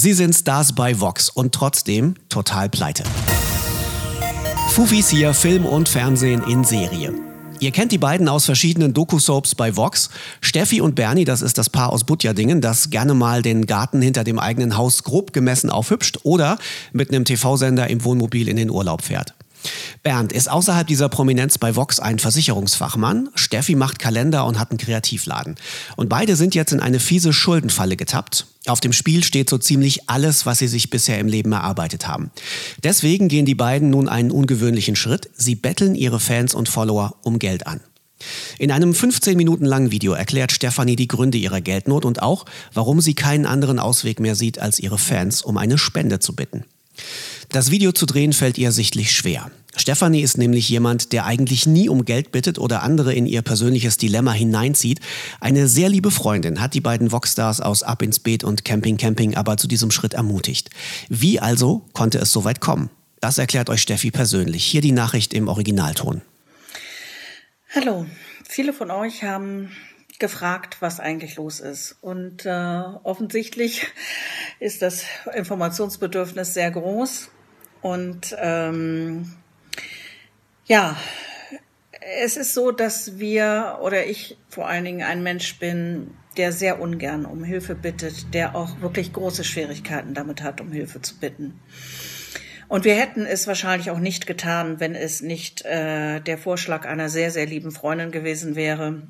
Sie sind Stars bei Vox und trotzdem total pleite. Fufis hier, Film und Fernsehen in Serie. Ihr kennt die beiden aus verschiedenen Doku-Soaps bei Vox. Steffi und Bernie, das ist das Paar aus Butjadingen, das gerne mal den Garten hinter dem eigenen Haus grob gemessen aufhübscht oder mit einem TV-Sender im Wohnmobil in den Urlaub fährt. Bernd ist außerhalb dieser Prominenz bei Vox ein Versicherungsfachmann. Steffi macht Kalender und hat einen Kreativladen. Und beide sind jetzt in eine fiese Schuldenfalle getappt. Auf dem Spiel steht so ziemlich alles, was sie sich bisher im Leben erarbeitet haben. Deswegen gehen die beiden nun einen ungewöhnlichen Schritt. Sie betteln ihre Fans und Follower um Geld an. In einem 15 Minuten langen Video erklärt Stefanie die Gründe ihrer Geldnot und auch, warum sie keinen anderen Ausweg mehr sieht, als ihre Fans um eine Spende zu bitten. Das Video zu drehen fällt ihr sichtlich schwer. Stefanie ist nämlich jemand, der eigentlich nie um Geld bittet oder andere in ihr persönliches Dilemma hineinzieht. Eine sehr liebe Freundin hat die beiden Voxstars aus Ab ins Beet und Camping Camping aber zu diesem Schritt ermutigt. Wie also konnte es so weit kommen? Das erklärt euch Steffi persönlich. Hier die Nachricht im Originalton. Hallo, viele von euch haben gefragt, was eigentlich los ist. Und äh, offensichtlich ist das Informationsbedürfnis sehr groß. Und ähm, ja, es ist so, dass wir oder ich vor allen Dingen ein Mensch bin, der sehr ungern um Hilfe bittet, der auch wirklich große Schwierigkeiten damit hat, um Hilfe zu bitten. Und wir hätten es wahrscheinlich auch nicht getan, wenn es nicht äh, der Vorschlag einer sehr, sehr lieben Freundin gewesen wäre,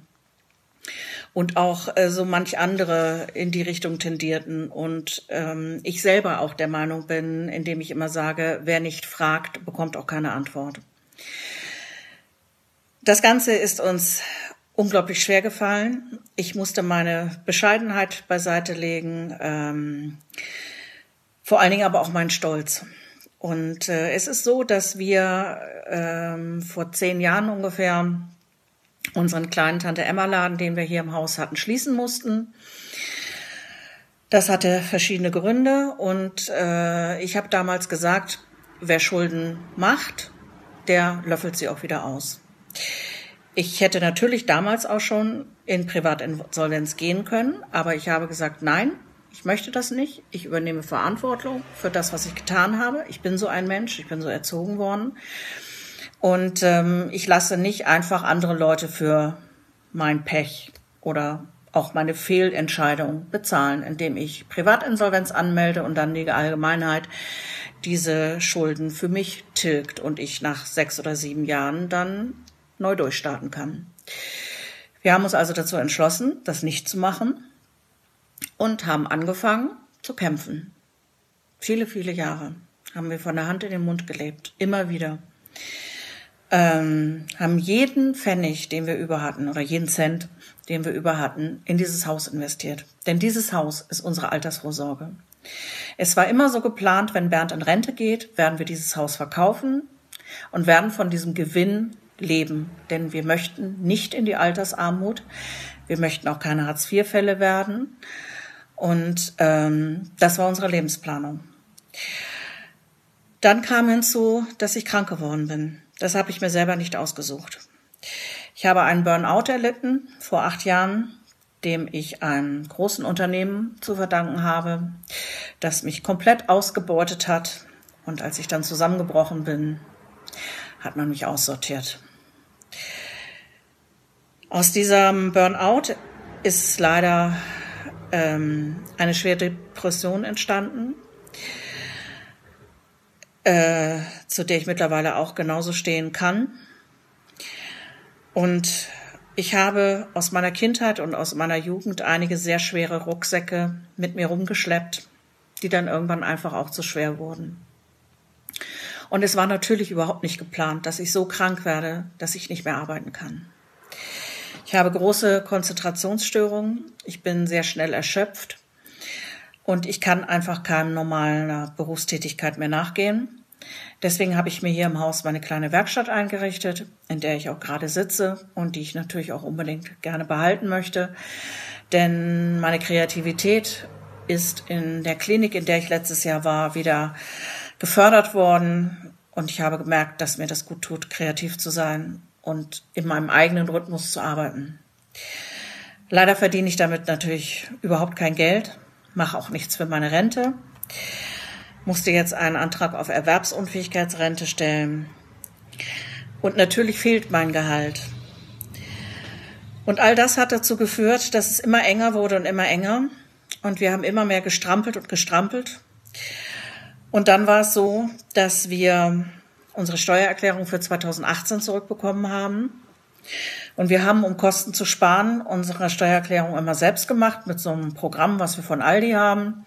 und auch äh, so manch andere in die Richtung tendierten. Und ähm, ich selber auch der Meinung bin, indem ich immer sage, wer nicht fragt, bekommt auch keine Antwort. Das Ganze ist uns unglaublich schwer gefallen. Ich musste meine Bescheidenheit beiseite legen, ähm, vor allen Dingen aber auch meinen Stolz. Und äh, es ist so, dass wir ähm, vor zehn Jahren ungefähr unseren kleinen Tante Emma Laden, den wir hier im Haus hatten, schließen mussten. Das hatte verschiedene Gründe und äh, ich habe damals gesagt, wer Schulden macht, der löffelt sie auch wieder aus. Ich hätte natürlich damals auch schon in Privatinsolvenz gehen können, aber ich habe gesagt, nein, ich möchte das nicht. Ich übernehme Verantwortung für das, was ich getan habe. Ich bin so ein Mensch, ich bin so erzogen worden. Und ähm, ich lasse nicht einfach andere Leute für mein Pech oder auch meine Fehlentscheidung bezahlen, indem ich Privatinsolvenz anmelde und dann die Allgemeinheit diese Schulden für mich tilgt und ich nach sechs oder sieben Jahren dann neu durchstarten kann. Wir haben uns also dazu entschlossen, das nicht zu machen und haben angefangen zu kämpfen. Viele, viele Jahre haben wir von der Hand in den Mund gelebt, immer wieder ähm, haben jeden Pfennig, den wir über hatten, oder jeden Cent, den wir über hatten, in dieses Haus investiert. Denn dieses Haus ist unsere Altersvorsorge. Es war immer so geplant, wenn Bernd in Rente geht, werden wir dieses Haus verkaufen und werden von diesem Gewinn leben. Denn wir möchten nicht in die Altersarmut. Wir möchten auch keine Hartz-IV-Fälle werden. Und ähm, das war unsere Lebensplanung. Dann kam hinzu, dass ich krank geworden bin. Das habe ich mir selber nicht ausgesucht. Ich habe einen Burnout erlitten vor acht Jahren, dem ich einem großen Unternehmen zu verdanken habe, das mich komplett ausgebeutet hat. Und als ich dann zusammengebrochen bin, hat man mich aussortiert. Aus diesem Burnout ist leider ähm, eine schwere Depression entstanden äh, zu der ich mittlerweile auch genauso stehen kann. Und ich habe aus meiner Kindheit und aus meiner Jugend einige sehr schwere Rucksäcke mit mir rumgeschleppt, die dann irgendwann einfach auch zu schwer wurden. Und es war natürlich überhaupt nicht geplant, dass ich so krank werde, dass ich nicht mehr arbeiten kann. Ich habe große Konzentrationsstörungen. Ich bin sehr schnell erschöpft. Und ich kann einfach keinem normalen Berufstätigkeit mehr nachgehen. Deswegen habe ich mir hier im Haus meine kleine Werkstatt eingerichtet, in der ich auch gerade sitze und die ich natürlich auch unbedingt gerne behalten möchte. Denn meine Kreativität ist in der Klinik, in der ich letztes Jahr war, wieder gefördert worden. Und ich habe gemerkt, dass mir das gut tut, kreativ zu sein und in meinem eigenen Rhythmus zu arbeiten. Leider verdiene ich damit natürlich überhaupt kein Geld, mache auch nichts für meine Rente. musste jetzt einen Antrag auf Erwerbsunfähigkeitsrente stellen. Und natürlich fehlt mein Gehalt. Und all das hat dazu geführt, dass es immer enger wurde und immer enger. Und wir haben immer mehr gestrampelt und gestrampelt. Und dann war es so, dass wir unsere Steuererklärung für 2018 zurückbekommen haben. Und wir haben, um Kosten zu sparen, unsere Steuererklärung immer selbst gemacht mit so einem Programm, was wir von Aldi haben.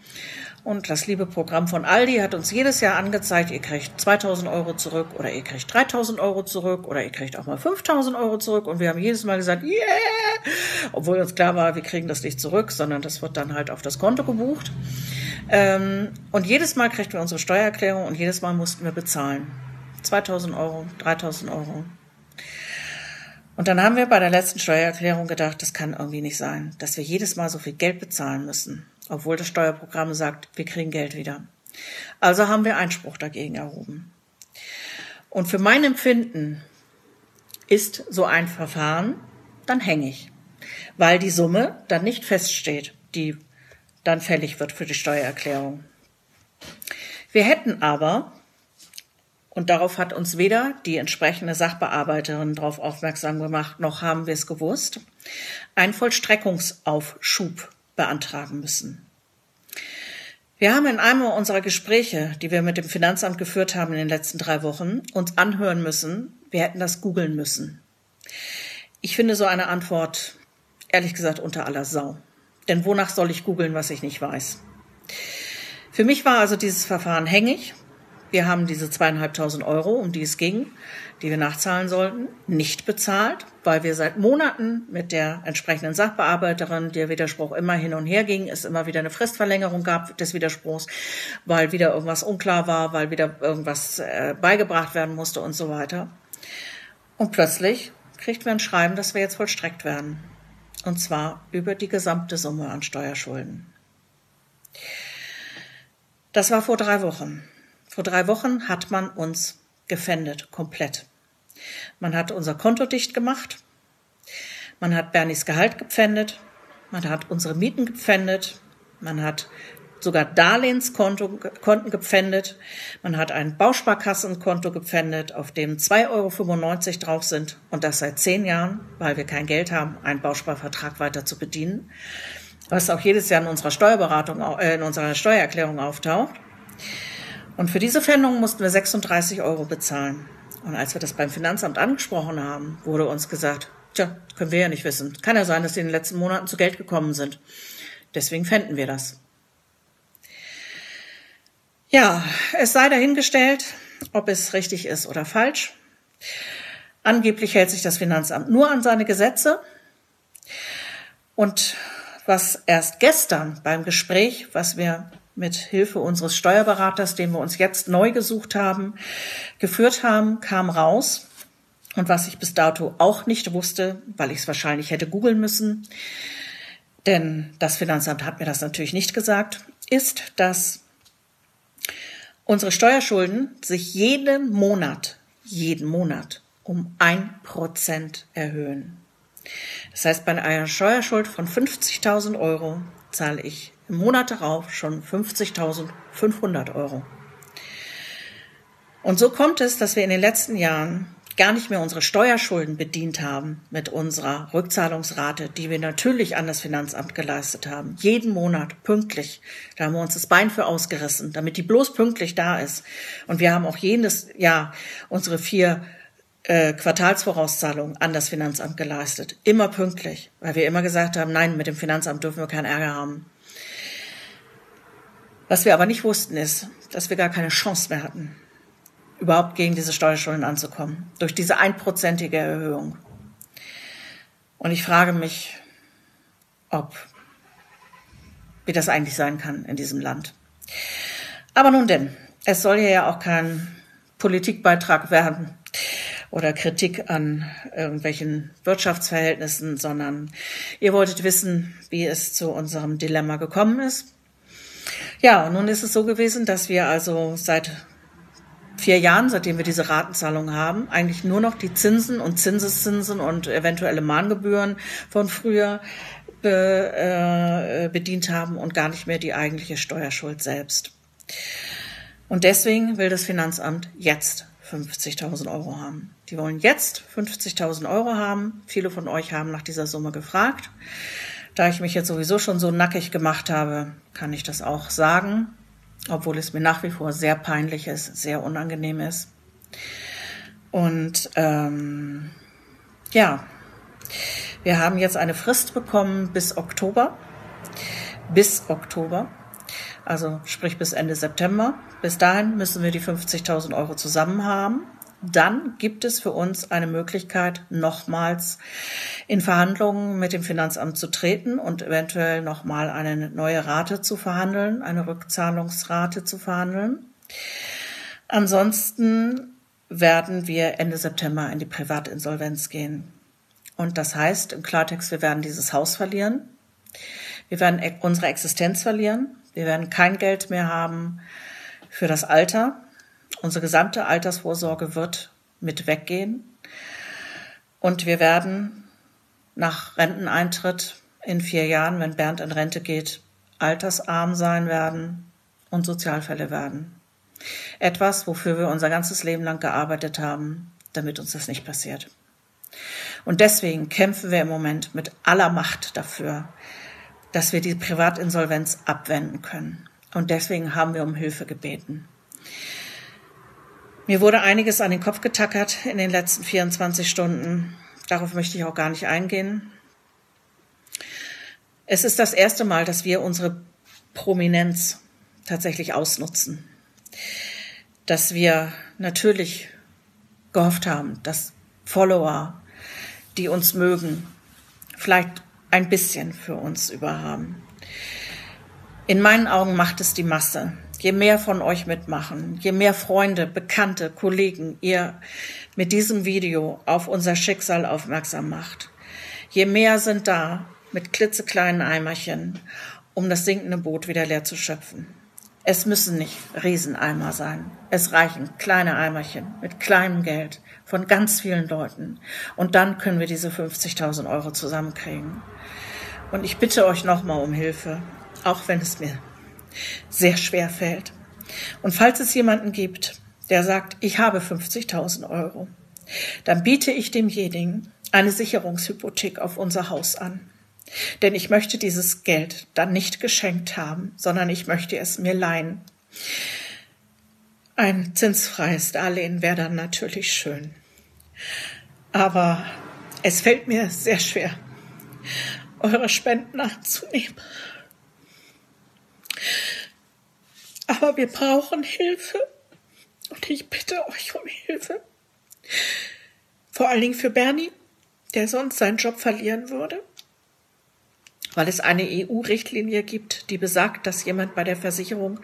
Und das liebe Programm von Aldi hat uns jedes Jahr angezeigt, ihr kriegt 2000 Euro zurück oder ihr kriegt 3000 Euro zurück oder ihr kriegt auch mal 5000 Euro zurück. Und wir haben jedes Mal gesagt, yeah! Obwohl uns klar war, wir kriegen das nicht zurück, sondern das wird dann halt auf das Konto gebucht. Ähm, und jedes Mal kriegten wir unsere Steuererklärung und jedes Mal mussten wir bezahlen. 2000 Euro, 3000 Euro. Und dann haben wir bei der letzten Steuererklärung gedacht, das kann irgendwie nicht sein, dass wir jedes Mal so viel Geld bezahlen müssen obwohl das Steuerprogramm sagt, wir kriegen Geld wieder. Also haben wir Einspruch dagegen erhoben. Und für mein Empfinden ist so ein Verfahren dann hängig, weil die Summe dann nicht feststeht, die dann fällig wird für die Steuererklärung. Wir hätten aber, und darauf hat uns weder die entsprechende Sachbearbeiterin darauf aufmerksam gemacht, noch haben wir es gewusst, einen Vollstreckungsaufschub beantragen müssen. Wir haben in einem unserer Gespräche, die wir mit dem Finanzamt geführt haben in den letzten drei Wochen, uns anhören müssen, wir hätten das googeln müssen. Ich finde so eine Antwort, ehrlich gesagt, unter aller Sau. Denn wonach soll ich googeln, was ich nicht weiß? Für mich war also dieses Verfahren hängig wir haben diese zweieinhalbtausend Euro, um die es ging, die wir nachzahlen sollten, nicht bezahlt, weil wir seit Monaten mit der entsprechenden Sachbearbeiterin, der Widerspruch immer hin und her ging, es immer wieder eine Fristverlängerung gab des Widerspruchs, weil wieder irgendwas unklar war, weil wieder irgendwas äh, beigebracht werden musste und so weiter. Und plötzlich kriegt wir ein Schreiben, dass wir jetzt vollstreckt werden. Und zwar über die gesamte Summe an Steuerschulden. Das war vor drei Wochen. Vor drei Wochen hat man uns gefändet, komplett. Man hat unser Konto dicht gemacht. Man hat Bernies Gehalt gepfändet. Man hat unsere Mieten gepfändet. Man hat sogar Darlehenskonten gepfändet. Man hat ein Bausparkassenkonto gepfändet, auf dem 2,95 Euro drauf sind und das seit zehn Jahren, weil wir kein Geld haben, einen Bausparvertrag weiter zu bedienen, was auch jedes Jahr in unserer Steuerberatung, äh, in unserer Steuererklärung auftaucht. Und für diese Pfändung mussten wir 36 Euro bezahlen. Und als wir das beim Finanzamt angesprochen haben, wurde uns gesagt, tja, können wir ja nicht wissen. Kann ja sein, dass sie in den letzten Monaten zu Geld gekommen sind. Deswegen fänden wir das. Ja, es sei dahingestellt, ob es richtig ist oder falsch. Angeblich hält sich das Finanzamt nur an seine Gesetze. Und was erst gestern beim Gespräch, was wir mit Hilfe unseres Steuerberaters, den wir uns jetzt neu gesucht haben, geführt haben, kam raus. Und was ich bis dato auch nicht wusste, weil ich es wahrscheinlich hätte googeln müssen, denn das Finanzamt hat mir das natürlich nicht gesagt, ist, dass unsere Steuerschulden sich jeden Monat, jeden Monat um ein Prozent erhöhen. Das heißt, bei einer Steuerschuld von 50.000 Euro zahle ich im Monat darauf schon 50.500 Euro. Und so kommt es, dass wir in den letzten Jahren gar nicht mehr unsere Steuerschulden bedient haben mit unserer Rückzahlungsrate, die wir natürlich an das Finanzamt geleistet haben. Jeden Monat pünktlich. Da haben wir uns das Bein für ausgerissen, damit die bloß pünktlich da ist. Und wir haben auch jedes Jahr unsere vier äh, Quartalsvorauszahlungen an das Finanzamt geleistet. Immer pünktlich, weil wir immer gesagt haben, nein, mit dem Finanzamt dürfen wir keinen Ärger haben. Was wir aber nicht wussten, ist, dass wir gar keine Chance mehr hatten, überhaupt gegen diese Steuerschulden anzukommen, durch diese einprozentige Erhöhung. Und ich frage mich, ob, wie das eigentlich sein kann in diesem Land. Aber nun denn, es soll hier ja auch kein Politikbeitrag werden oder Kritik an irgendwelchen Wirtschaftsverhältnissen, sondern ihr wolltet wissen, wie es zu unserem Dilemma gekommen ist. Ja, und nun ist es so gewesen, dass wir also seit vier Jahren, seitdem wir diese Ratenzahlung haben, eigentlich nur noch die Zinsen und Zinseszinsen und eventuelle Mahngebühren von früher be, äh, bedient haben und gar nicht mehr die eigentliche Steuerschuld selbst. Und deswegen will das Finanzamt jetzt 50.000 Euro haben. Die wollen jetzt 50.000 Euro haben. Viele von euch haben nach dieser Summe gefragt. Da ich mich jetzt sowieso schon so nackig gemacht habe, kann ich das auch sagen, obwohl es mir nach wie vor sehr peinlich ist, sehr unangenehm ist. Und ähm, ja, wir haben jetzt eine Frist bekommen bis Oktober. Bis Oktober. Also sprich bis Ende September. Bis dahin müssen wir die 50.000 Euro zusammen haben. Dann gibt es für uns eine Möglichkeit, nochmals in Verhandlungen mit dem Finanzamt zu treten und eventuell nochmal eine neue Rate zu verhandeln, eine Rückzahlungsrate zu verhandeln. Ansonsten werden wir Ende September in die Privatinsolvenz gehen. Und das heißt im Klartext, wir werden dieses Haus verlieren. Wir werden e-, unsere Existenz verlieren. Wir werden kein Geld mehr haben für das Alter. Unsere gesamte Altersvorsorge wird mit weggehen. Und wir werden nach Renteneintritt in vier Jahren, wenn Bernd in Rente geht, altersarm sein werden und Sozialfälle werden. Etwas, wofür wir unser ganzes Leben lang gearbeitet haben, damit uns das nicht passiert. Und deswegen kämpfen wir im Moment mit aller Macht dafür, dass wir die Privatinsolvenz abwenden können. Und deswegen haben wir um Hilfe gebeten. Mir wurde einiges an den Kopf getackert in den letzten 24 Stunden. Darauf möchte ich auch gar nicht eingehen. Es ist das erste Mal, dass wir unsere Prominenz tatsächlich ausnutzen. Dass wir natürlich gehofft haben, dass Follower die uns mögen, vielleicht ein bisschen für uns überhaben. In meinen Augen macht es die Masse. Je mehr von euch mitmachen, je mehr Freunde, Bekannte, Kollegen ihr mit diesem Video auf unser Schicksal aufmerksam macht, je mehr sind da mit klitzekleinen Eimerchen, um das sinkende Boot wieder leer zu schöpfen. Es müssen nicht Rieseneimer sein. Es reichen kleine Eimerchen mit kleinem Geld von ganz vielen Leuten. Und dann können wir diese 50.000 Euro zusammenkriegen. Und ich bitte euch nochmal um Hilfe, auch wenn es mir sehr schwer fällt. Und falls es jemanden gibt, der sagt, ich habe 50.000 Euro, dann biete ich demjenigen eine Sicherungshypothek auf unser Haus an. Denn ich möchte dieses Geld dann nicht geschenkt haben, sondern ich möchte es mir leihen. Ein zinsfreies Darlehen wäre dann natürlich schön. Aber es fällt mir sehr schwer, eure Spenden anzunehmen. Aber wir brauchen Hilfe. Und ich bitte euch um Hilfe. Vor allen Dingen für Bernie, der sonst seinen Job verlieren würde weil es eine EU-Richtlinie gibt, die besagt, dass jemand bei der Versicherung,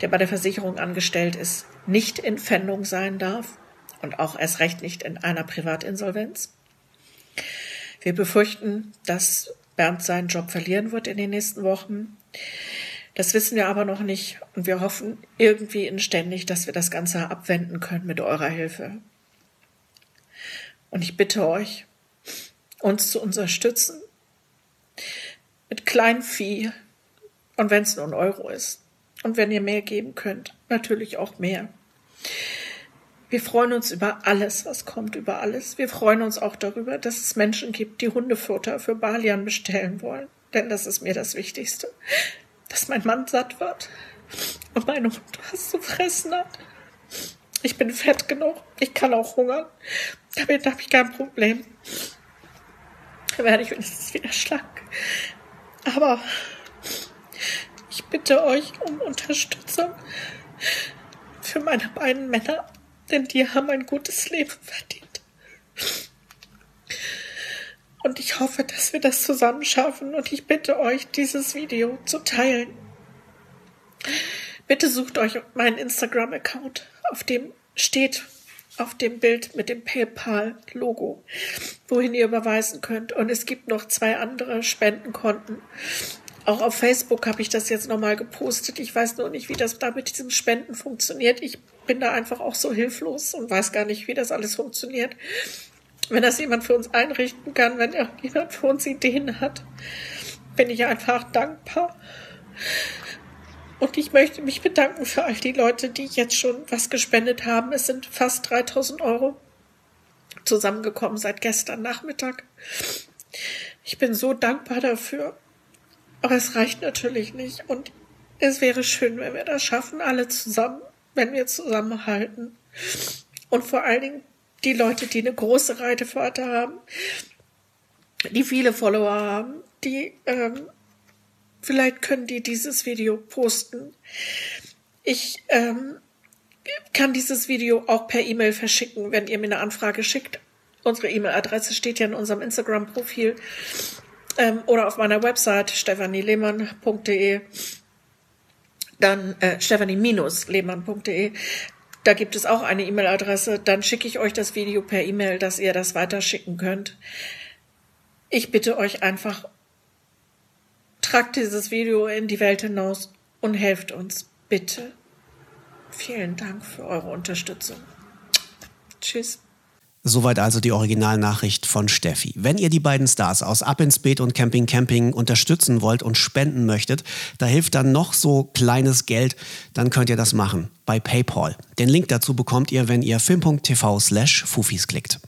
der bei der Versicherung angestellt ist, nicht in Pfändung sein darf und auch erst recht nicht in einer Privatinsolvenz. Wir befürchten, dass Bernd seinen Job verlieren wird in den nächsten Wochen. Das wissen wir aber noch nicht und wir hoffen irgendwie inständig, dass wir das Ganze abwenden können mit eurer Hilfe. Und ich bitte euch, uns zu unterstützen, mit Kleinvieh. Und wenn es nur ein Euro ist. Und wenn ihr mehr geben könnt, natürlich auch mehr. Wir freuen uns über alles, was kommt, über alles. Wir freuen uns auch darüber, dass es Menschen gibt, die Hundefutter für Balian bestellen wollen. Denn das ist mir das Wichtigste. Dass mein Mann satt wird und mein Hund was zu fressen hat. Ich bin fett genug. Ich kann auch hungern. Damit habe ich kein Problem. Da werde ich wenigstens wieder schlank. Aber ich bitte euch um Unterstützung für meine beiden Männer, denn die haben ein gutes Leben verdient. Und ich hoffe, dass wir das zusammen schaffen und ich bitte euch, dieses Video zu teilen. Bitte sucht euch meinen Instagram-Account, auf dem steht auf dem Bild mit dem PayPal-Logo, wohin ihr überweisen könnt. Und es gibt noch zwei andere Spendenkonten. Auch auf Facebook habe ich das jetzt nochmal gepostet. Ich weiß nur nicht, wie das da mit diesem Spenden funktioniert. Ich bin da einfach auch so hilflos und weiß gar nicht, wie das alles funktioniert. Wenn das jemand für uns einrichten kann, wenn jemand für uns Ideen hat, bin ich einfach dankbar. Und ich möchte mich bedanken für all die Leute, die jetzt schon was gespendet haben. Es sind fast 3000 Euro zusammengekommen seit gestern Nachmittag. Ich bin so dankbar dafür. Aber es reicht natürlich nicht. Und es wäre schön, wenn wir das schaffen, alle zusammen, wenn wir zusammenhalten. Und vor allen Dingen die Leute, die eine große Reitefahrt haben, die viele Follower haben, die ähm, vielleicht können die dieses Video posten. Ich ähm, kann dieses Video auch per E-Mail verschicken, wenn ihr mir eine Anfrage schickt. Unsere E-Mail-Adresse steht ja in unserem Instagram-Profil ähm, oder auf meiner Website stephanielehmann.de. Dann äh, stephanie-lehmann.de. Da gibt es auch eine E-Mail-Adresse. Dann schicke ich euch das Video per E-Mail, dass ihr das weiterschicken könnt. Ich bitte euch einfach, tragt dieses Video in die Welt hinaus und helft uns, bitte. Vielen Dank für eure Unterstützung. Tschüss. Soweit also die Originalnachricht von Steffi. Wenn ihr die beiden Stars aus Ab ins Beet und Camping Camping unterstützen wollt und spenden möchtet, da hilft dann noch so kleines Geld, dann könnt ihr das machen bei PayPal. Den Link dazu bekommt ihr, wenn ihr film.tv slash Fufis klickt.